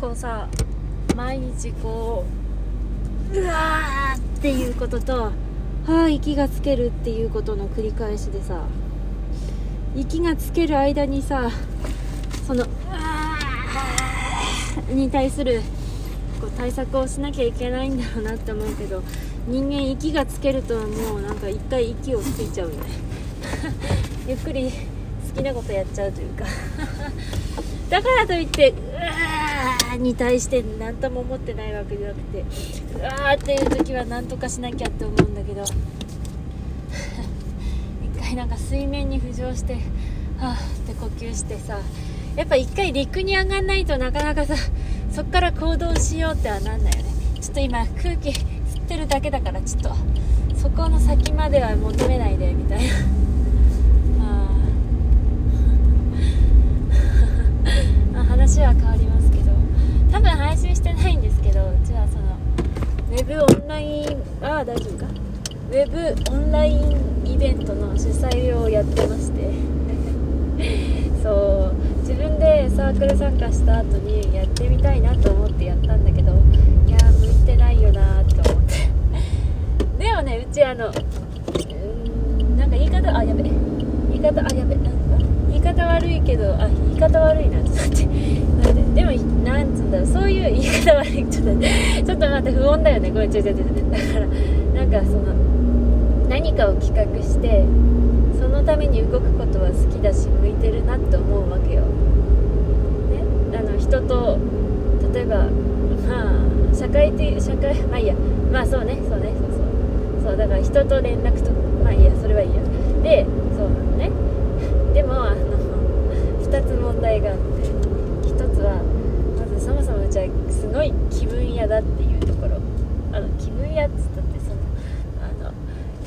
こうさ毎日こううわーっていうこととはあ息がつけるっていうことの繰り返しでさ息がつける間にさそのうわに対するこう対策をしなきゃいけないんだろうなって思うけど人間息がつけるともうなんか一回息をついちゃうよね。ゆっくり好きなことやっちゃうというか。だからといってうわーに対して何とも思ってないわけじゃなくてうわーっていう時は何とかしなきゃって思うんだけど。一回なんか水面に浮上してはあって呼吸してさやっぱ一回陸に上がんないとなかなかさそっから行動しようってはなんないよね。ちょっと今空気吸ってるだけだからちょっとそこの先までは求めないでみたいなあ話は変わりますけど多分配信してないんですけどうちはそのウェブオンラインああ大丈夫か？ウェブオンラインイベントの主催をやってまして。そう自分でサークル参加した後にやってみたいなと思ってやったんだけどいや向いてないよなって思って。でもねうちあのうーんなんか言い方あやべ。言い方あやべ。なんか言い方悪いけどあ言い方悪いなちょっと待って。待ってでもなんつうんだろう。そういう言い方悪い。ちょっと待って。っと待って不穏だよね。これちょちょちょちょだからなんかその何かを企画してそのために動くことは好きだし向いてるなって思うわけよ、ね、あの人と例えばまあ社会的社会まあいいやまあそうねそうねそうそう。そうだから人と連絡とまあいいやそれはいいや。でそうなのね。でもあの 2つ問題があって。1つはそもそもうちはすごい気分屋だっていうところ。あの気分屋っつったってそのあ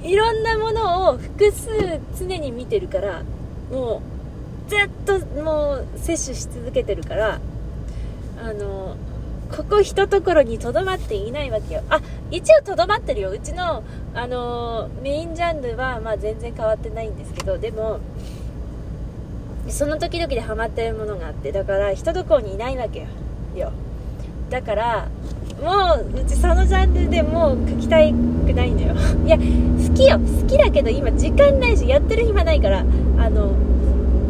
のいろんなものを複数常に見てるからもうずっともう摂取し続けてるからあのここ一とところにとどまっていないわけよ。あ一応とどまってるよ。うちの、あのメインジャンルは、まあ、全然変わってないんですけどでもその時々でハマってるものがあってだから一ところにいないわけよ。だからもううちそのジャンルでもう書きたくないのよ。いや好きよ。好きだけど今時間ないしやってる暇ないからあの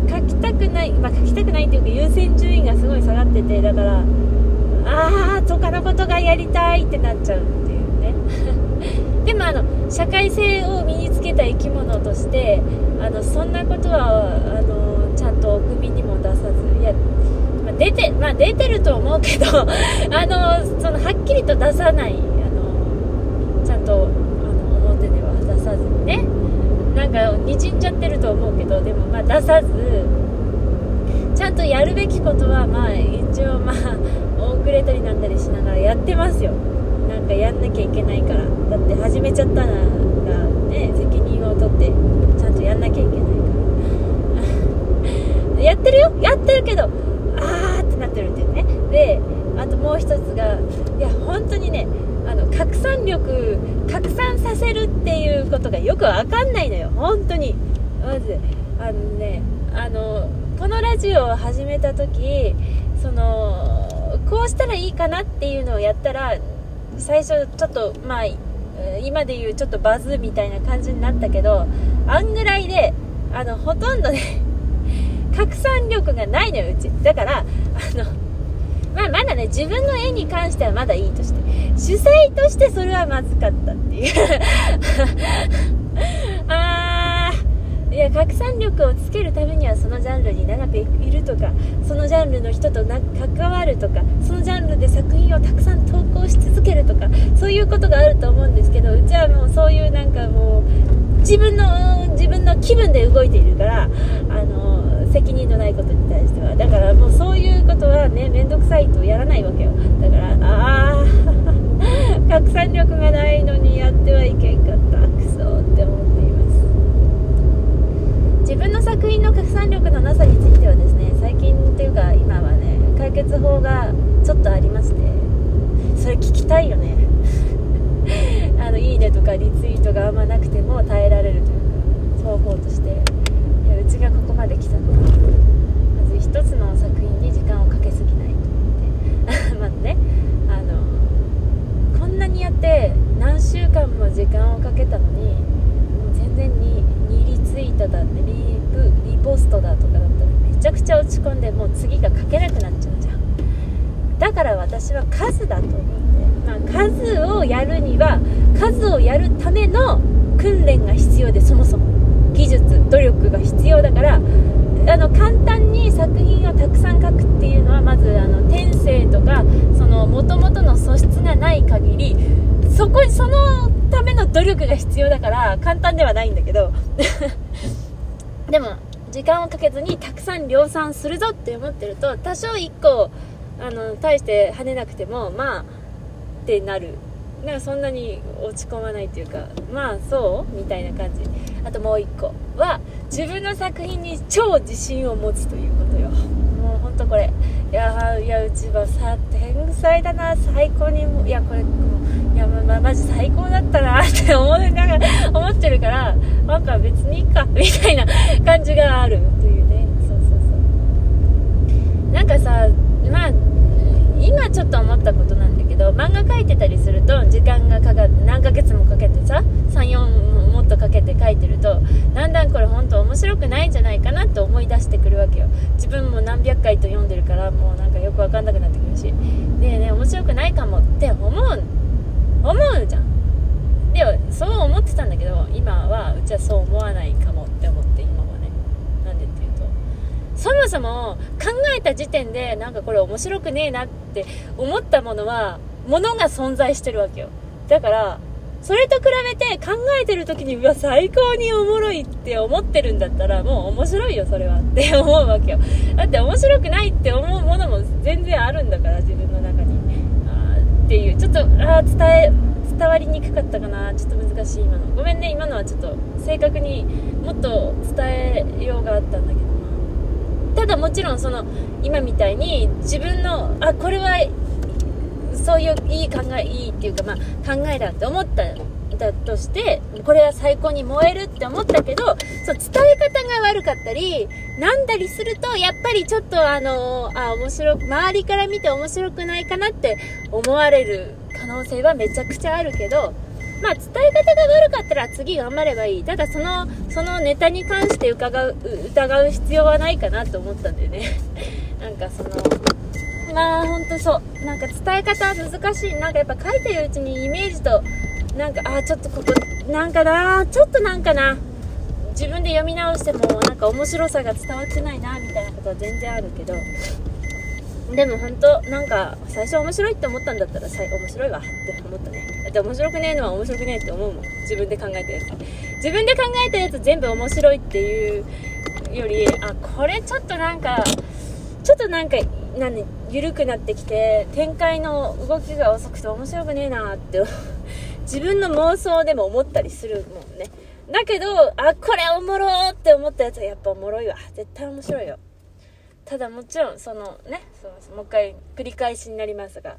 書きたくないまあ書きたくないっていうか優先順位がすごい下がっててだからああ他のことがやりたいってなっちゃうっていうね。でもあの社会性を身につけた生き物としてあのそんなことはあのちゃんとお首にも出さずいやまあ、出て、まあ、出てると思うけど あのそのはっきりと出さないあのちゃんとあの表では出さずにね。なんかにじんじゃってると思うけどでもまあ出さずちゃんとやるべきことはまあ一応まあ遅れたりなんだりしながらやってますよ。なんかやんなきゃいけないから。だって始めちゃったらね責任を取ってちゃんとやんなきゃいけないから。やってるよ。やってるけどあーってなってるっていうねであともう一つがいや本当にねあの拡散力拡散させるっていうことがよくわかんないのよ。本当に。まず。あのねあのこのラジオを始めた時そのこうしたらいいかなっていうのをやったら最初ちょっとまあ今で言うちょっとバズみたいな感じになったけどあんぐらいであのほとんどね 拡散力がないのようち。だからあのまあまだね自分の絵に関してはまだいいとして。主催としてそれはまずかったっていう。あーいや拡散力をつけるためにはそのジャンルに長くいるとかそのジャンルの人と関わるとかそのジャンルで作品をたくさん投稿し続けるとかそういうことがあると思うんですけどうちはもうそういうなんかもう自分の自分の気分で動いているからあの責任のないことに対しては。だからもうそういうことはね面倒くさいとやらないわけよ。だから拡散力がないのにやってはいけんかった。クソって思っています。自分の作品の拡散力のなさについてはですね最近っていうか今はね解決法がちょっとありましてそれ聞きたいよね。あのいいねとかリツイートがあんまなくても耐えられるというか方法としていやうちがここまで来たのはまず一つの作品に時間をかけすぎないと思って。まずねあの何週間も時間をかけたのにもう全然に2リツイートだってリプリポストだとかだったらめちゃくちゃ落ち込んでもう次が書けなくなっちゃうじゃん。だから私は数だと思って、まあ、数をやるには数をやるための訓練が必要でそもそも。技術努力が必要だからあの簡単に作品をたくさん書くっていうのはまずあの性とかその元々の素質がない限りそこにそのための努力が必要だから簡単ではないんだけど。でも時間をかけずにたくさん量産するぞって思ってると多少1個あの大して跳ねなくてもまあってなる。なんかそんなに落ち込まないというかまあそう？みたいな感じ。あともう1個は自分の作品に超自信を持つということよ。とこれ。いやいやうちはさ天才だな。最高にいやこれいやま、ま、マジ最高だったなって思いながら 思ってるからなんか別にいいかみたいな感じがある。というね。そうそうそう。なんかさまあ今ちょっと思ったことなんだけど漫画描いてたりすると時間がかかって何ヶ月もかけてさ34もっとかけて書いてるとだんだんこれ本当面白くないんじゃないかなって思い出してくるわけよ。自分も何百回と読んでるからもうなんかよく分かんなくなってくるし。ねえねえ面白くないかもって思う思うじゃん。でもそう思ってたんだけど今はうちはそう思わないかもって思って今はね。なんでっていうと。そもそも考えた時点でなんかこれ面白くねえなって思ったものはものが存在してるわけよ。だからそれと比べて考えてる時にうわ最高におもろいって思ってるんだったらもう面白いよそれはって思うわけよ。だって面白くないって思うものも全然あるんだから自分の中に。あっていうちょっとあ伝え伝わりにくかったかなちょっと難しい今の。ごめんね今のはちょっと正確にもっと伝えようがあったんだけどただもちろんその今みたいに自分のあこれはそういういい考えいいっていうか、まあ、考えだって思っただとしてこれは最高に燃えるって思ったけどそう伝え方が悪かったりなんだりするとやっぱりちょっとあのあ面白く周りから見て面白くないかなって思われる可能性はめちゃくちゃあるけどまあ、伝え方が悪かったら次頑張ればいい。ただその、そのネタに関して伺う、疑う必要はないかなと思ったんだよね。なんかその、まあほんとそう。なんか伝え方難しい。なんかやっぱ書いてるうちにイメージと、なんか、あ、ちょっとここ、なんかな、ちょっとなんかな、自分で読み直してもなんか面白さが伝わってないな、みたいなことは全然あるけど、でも本当なんか最初面白いって思ったんだったら最面白いわって思ったね。だって面白くねえのは面白くねえって思うもん。自分で考えたやつ自分で考えたやつ全部面白いっていうよりあこれちょっとなんかちょっとなんか何？緩くなってきて展開の動きが遅くて面白くねえなって 自分の妄想でも思ったりするもんね。だけどあこれおもろって思ったやつはやっぱおもろいわ。絶対面白いよ。ただもちろんそのねそうもう一回繰り返しになりますが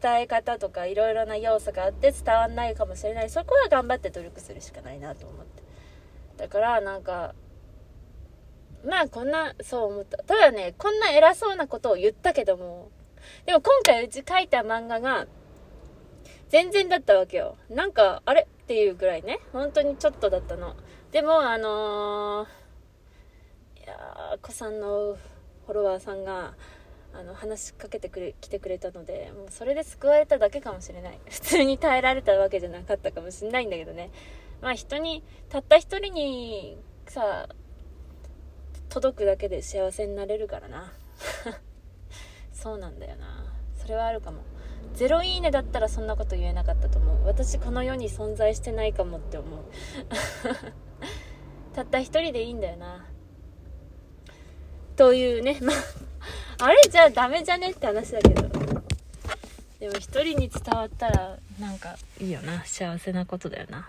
伝え方とかいろいろな要素があって伝わんないかもしれない。そこは頑張って努力するしかないなと思って。だからなんかまあこんなそう思った。ただねこんな偉そうなことを言ったけどもでも今回うち書いた漫画が全然だったわけよ。なんかあれっていうぐらいね。本当にちょっとだったの。でもあのー、いやー子さんのフォロワーさんがあの話しかけてくれ来てくれたのでもうそれで救われただけかもしれない。普通に耐えられたわけじゃなかったかもしれないんだけどね。まあ人にたった一人にさ届くだけで幸せになれるからな。そうなんだよな。それはあるかも。ゼロいいねだったらそんなこと言えなかったと思う。私この世に存在してないかもって思う。たった一人でいいんだよな。というね、まあ、あれじゃあダメじゃねって話だけど。でも一人に伝わったら、なんかいいよな。幸せなことだよな。